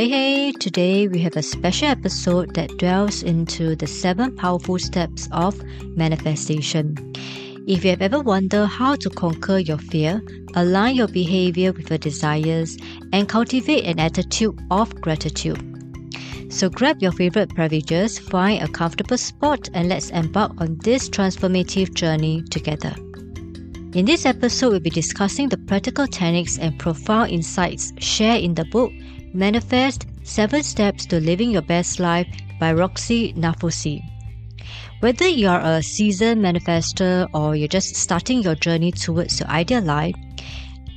Hey, hey, today we have a special episode that delves into the seven powerful steps of manifestation. If you have ever wondered how to conquer your fear, align your behavior with your desires, and cultivate an attitude of gratitude. So grab your favorite beverages, find a comfortable spot, and let's embark on this transformative journey together. In this episode, we'll be discussing the practical techniques and profound insights shared in the book Manifest 7 Steps to Living Your Best Life by Roxie Nafousi. Whether you are a seasoned manifester or you're just starting your journey towards your ideal life,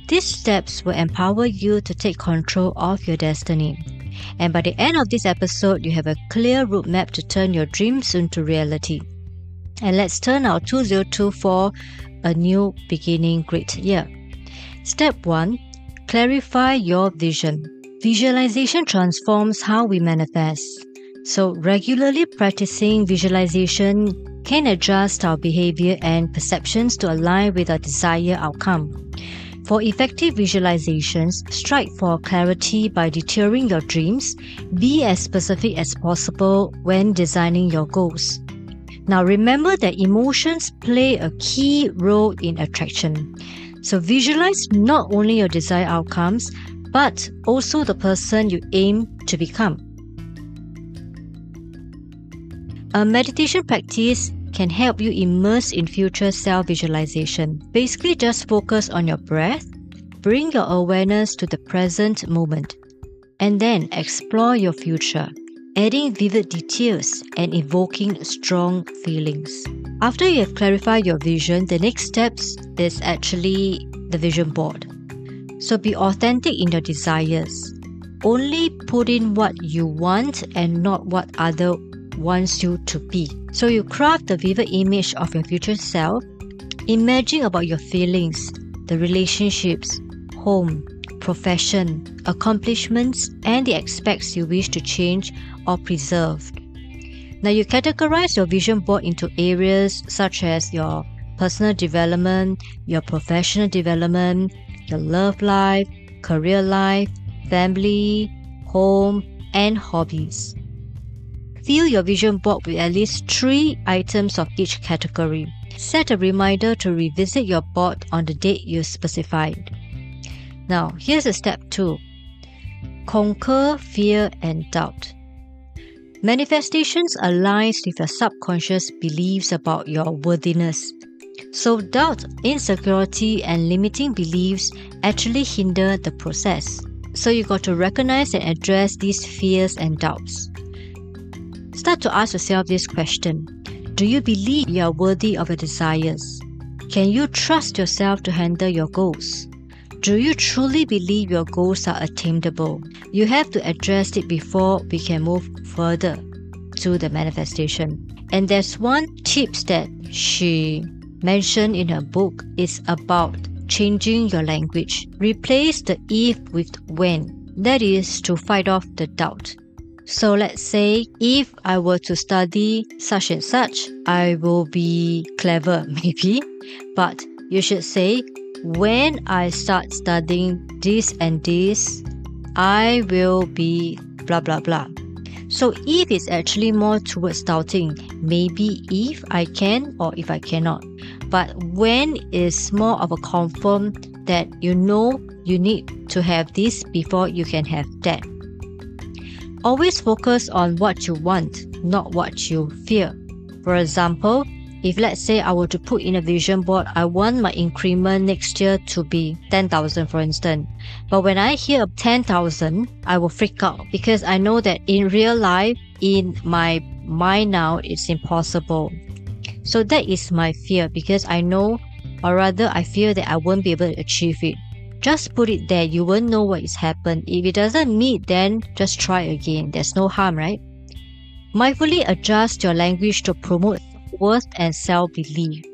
these steps will empower you to take control of your destiny. And by the end of this episode, you have a clear roadmap to turn your dreams into reality. And let's turn our 2024 a new beginning great year. Step 1 Clarify your vision. Visualization transforms how we manifest. So, regularly practicing visualization can adjust our behavior and perceptions to align with our desired outcome. For effective visualizations, strive for clarity by detailing your dreams. Be as specific as possible when designing your goals. Now, remember that emotions play a key role in attraction. So, visualize not only your desired outcomes, but also the person you aim to become. A meditation practice can help you immerse in future self visualization. Basically, just focus on your breath, bring your awareness to the present moment, and then explore your future, adding vivid details and evoking strong feelings. After you have clarified your vision, the next steps is actually the vision board. So be authentic in your desires. Only put in what you want and not what other wants you to be. So you craft the vivid image of your future self. Imagine about your feelings, the relationships, home, profession, accomplishments, and the aspects you wish to change or preserve. Now you categorize your vision board into areas such as your personal development, your professional development, your love life, career life, family, home, and hobbies. Fill your vision board with at least three items of each category. Set a reminder to revisit your board on the date you specified. Now, here's a step two conquer fear and doubt. Manifestations aligns with your subconscious beliefs about your worthiness so, doubt, insecurity, and limiting beliefs actually hinder the process. So, you got to recognize and address these fears and doubts. Start to ask yourself this question Do you believe you are worthy of your desires? Can you trust yourself to handle your goals? Do you truly believe your goals are attainable? You have to address it before we can move further to the manifestation. And there's one tips that she mentioned in her book is about changing your language. Replace the if with when. That is to fight off the doubt. So let's say if I were to study such and such, I will be clever, maybe. But you should say, when I start studying this and this, I will be blah blah blah. So if is actually more towards doubting, maybe if I can or if I cannot. But when is more of a confirm that you know you need to have this before you can have that. Always focus on what you want, not what you fear. For example, if let's say I were to put in a vision board, I want my increment next year to be 10,000 for instance. But when I hear 10,000, I will freak out because I know that in real life, in my mind now, it's impossible. So that is my fear because I know, or rather, I fear that I won't be able to achieve it. Just put it there, you won't know what is happened. If it doesn't meet, then just try again. There's no harm, right? Mindfully adjust your language to promote worth and self belief.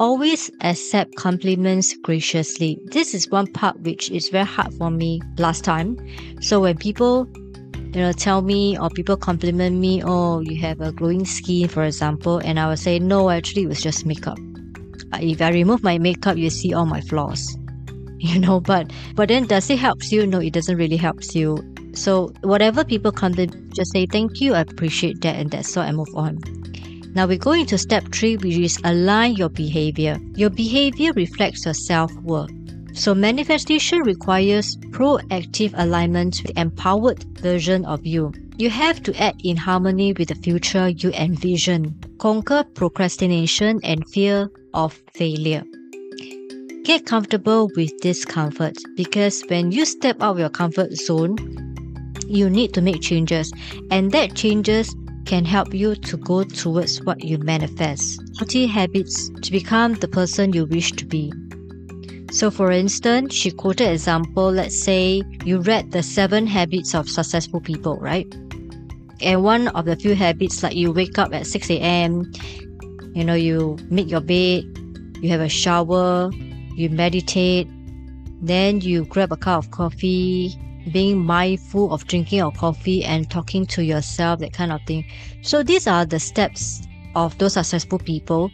Always accept compliments graciously. This is one part which is very hard for me last time. So when people you know tell me or people compliment me oh you have a glowing skin for example and i will say no actually it was just makeup if i remove my makeup you see all my flaws you know but but then does it help you no it doesn't really help you So whatever people contribute, just say thank you, I appreciate that, and that's all, and move on. Now we go into step three, which is align your behavior. Your behavior reflects your self worth. So manifestation requires proactive alignment with empowered version of you. You have to act in harmony with the future you envision. Conquer procrastination and fear of failure. Get comfortable with discomfort because when you step out of your comfort zone, you need to make changes, and that changes can help you to go towards what you manifest. Healthy habits to become the person you wish to be. So, for instance, she quoted example. Let's say you read the seven habits of successful people, right? And one of the few habits, like you wake up at 6 a.m., you know, you make your bed, you have a shower, you meditate, then you grab a cup of coffee, being mindful of drinking your coffee and talking to yourself, that kind of thing. So, these are the steps of those successful people,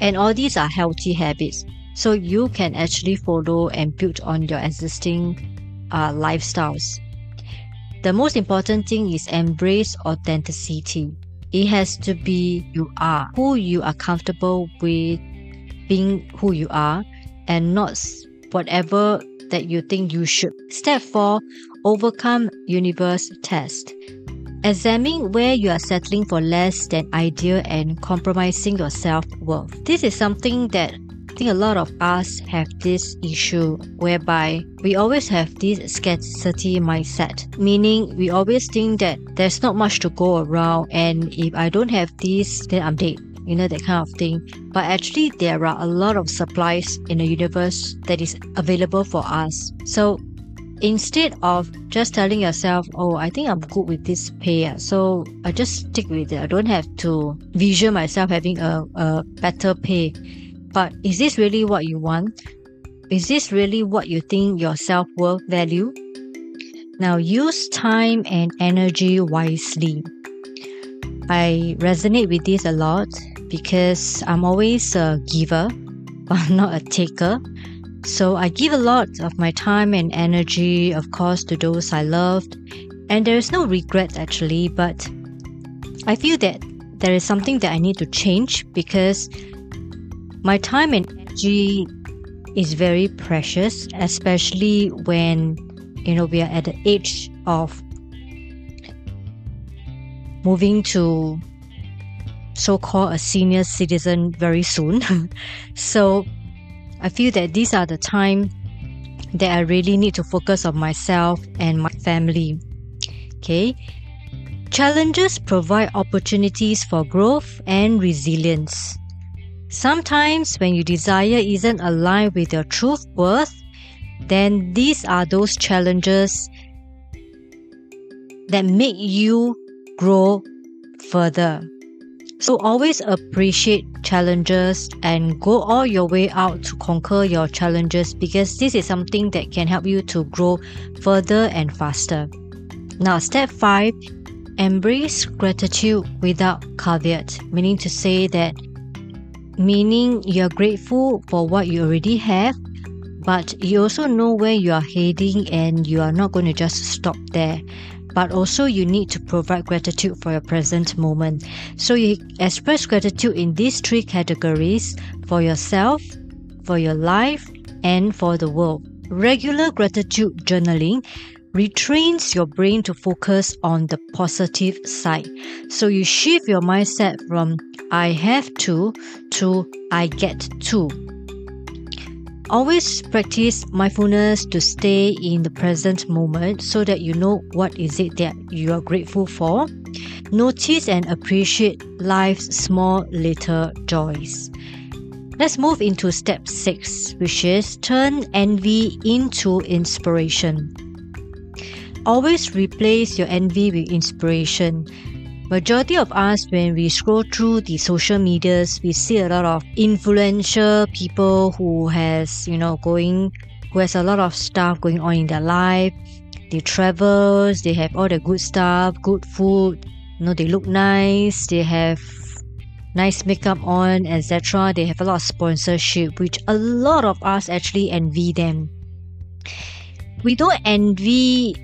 and all these are healthy habits so you can actually follow and build on your existing uh, lifestyles. The most important thing is embrace authenticity. It has to be you are, who you are comfortable with being who you are, and not whatever that you think you should. Step 4 Overcome Universe Test. Examine where you are settling for less than ideal and compromising your self worth. This is something that I think a lot of us have this issue whereby we always have this scarcity mindset, meaning we always think that there's not much to go around, and if I don't have this, then I'm dead. You know, that kind of thing. But actually, there are a lot of supplies in the universe that is available for us. So instead of just telling yourself, oh, I think I'm good with this pay, so I just stick with it. I don't have to vision myself having a, a better pay. But is this really what you want? Is this really what you think your self worth value? Now use time and energy wisely. I resonate with this a lot because I'm always a giver, but not a taker. So I give a lot of my time and energy, of course, to those I loved. And there is no regret actually, but I feel that there is something that I need to change because my time and energy is very precious, especially when you know we are at the age of moving to so-called a senior citizen very soon. so I feel that these are the time that I really need to focus on myself and my family. Okay. Challenges provide opportunities for growth and resilience. Sometimes, when your desire isn't aligned with your truth worth, then these are those challenges that make you grow further. So, always appreciate challenges and go all your way out to conquer your challenges because this is something that can help you to grow further and faster. Now, step five embrace gratitude without caveat, meaning to say that meaning you're grateful for what you already have, but you also know where you are heading and you are not going to just stop there. But also, you need to provide gratitude for your present moment. So, you express gratitude in these three categories for yourself, for your life, and for the world. Regular gratitude journaling retrains your brain to focus on the positive side. So you shift your mindset from I have to to I get to. Always practice mindfulness to stay in the present moment so that you know what is it that you are grateful for. Notice and appreciate life's small little joys. Let's move into step 6, which is turn envy into inspiration. Always replace your envy with inspiration. Majority of us, when we scroll through the social medias, we see a lot of influential people who has, you know, going, who has a lot of stuff going on in their life. They travel, they have all the good stuff, good food, you know, they look nice, they have nice makeup on, etc. They have a lot of sponsorship, which a lot of us actually envy them. We don't envy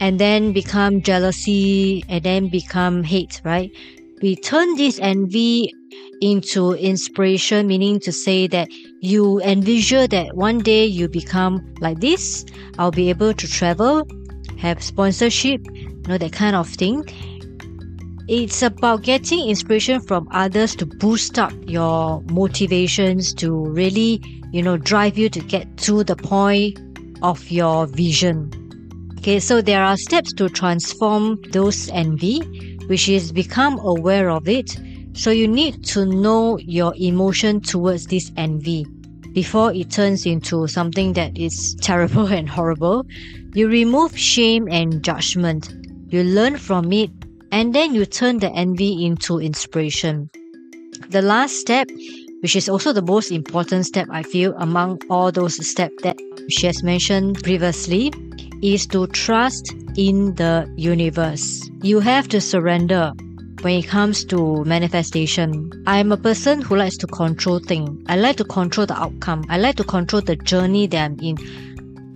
and then become jealousy and then become hate, right? We turn this envy into inspiration, meaning to say that you envision that one day you become like this. I'll be able to travel, have sponsorship, you know, that kind of thing. It's about getting inspiration from others to boost up your motivations to really, you know, drive you to get to the point of your vision. Okay, so there are steps to transform those envy, which is become aware of it. So you need to know your emotion towards this envy before it turns into something that is terrible and horrible. You remove shame and judgment. You learn from it and then you turn the envy into inspiration. The last step, which is also the most important step I feel among all those steps that she has mentioned previously, is to trust in the universe. You have to surrender when it comes to manifestation. I'm a person who likes to control things. I like to control the outcome. I like to control the journey that I'm in.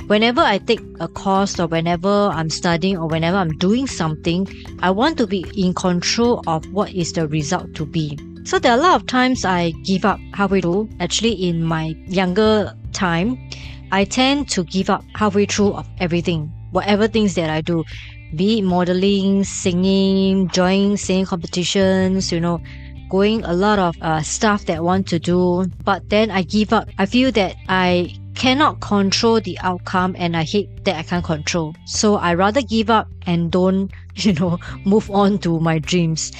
Whenever I take a course or whenever I'm studying or whenever I'm doing something, I want to be in control of what is the result to be. So there are a lot of times I give up halfway through. Actually, in my younger time, I tend to give up halfway through of everything, whatever things that I do, be it modeling, singing, joining singing competitions, you know, going a lot of uh, stuff that I want to do. But then I give up. I feel that I cannot control the outcome and I hate that I can't control. So I rather give up and don't, you know, move on to my dreams.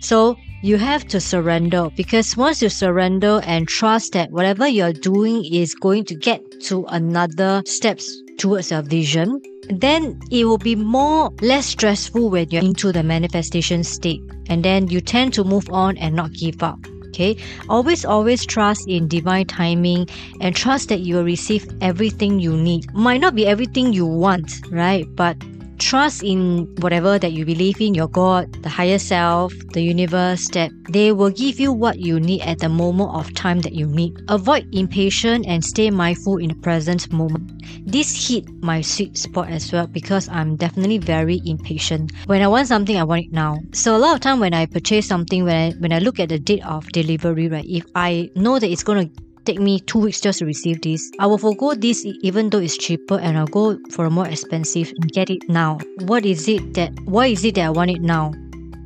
So you have to surrender because once you surrender and trust that whatever you're doing is going to get to another steps towards your vision, then it will be more less stressful when you're into the manifestation state. And then you tend to move on and not give up. Okay, always, always trust in divine timing and trust that you will receive everything you need. Might not be everything you want, right? But trust in whatever that you believe in your God, the higher self, the universe, that they will give you what you need at the moment of time that you need. Avoid impatience and stay mindful in the present moment. This hit my sweet spot as well because I'm definitely very impatient. When I want something, I want it now. So a lot of time when I purchase something, when I when I look at the date of delivery, right, if I know that it's gonna take me two weeks just to receive this. I will forego this even though it's cheaper and I'll go for a more expensive and get it now. What is it that why is it that I want it now?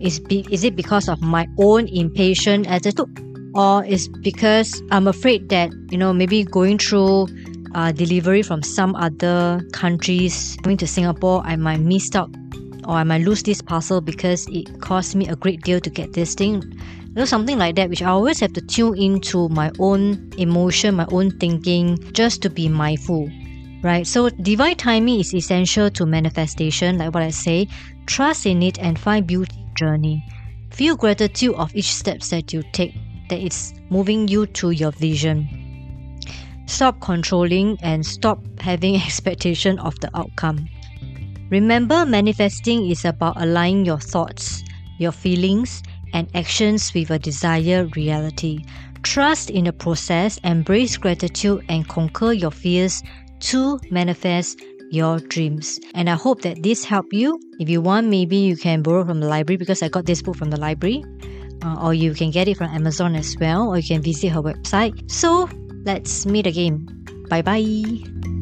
Is be, is it because of my own impatient attitude? Or is because I'm afraid that, you know, maybe going through uh, delivery from some other countries coming to Singapore, I might miss out or I might lose this parcel because it cost me a great deal to get this thing you know, something like that, which I always have to tune into my own emotion, my own thinking, just to be mindful. Right? So divine timing is essential to manifestation, like what I say. Trust in it and find beauty journey. Feel gratitude of each steps that you take, that it's moving you to your vision. Stop controlling and stop having expectation of the outcome. Remember, manifesting is about aligning your thoughts, your feelings, and actions with a desired reality. Trust in the process, embrace gratitude, and conquer your fears to manifest your dreams. And I hope that this helped you. If you want, maybe you can borrow from the library because I got this book from the library. Uh, or you can get it from Amazon as well, or you can visit her website. So let's meet again. Bye bye.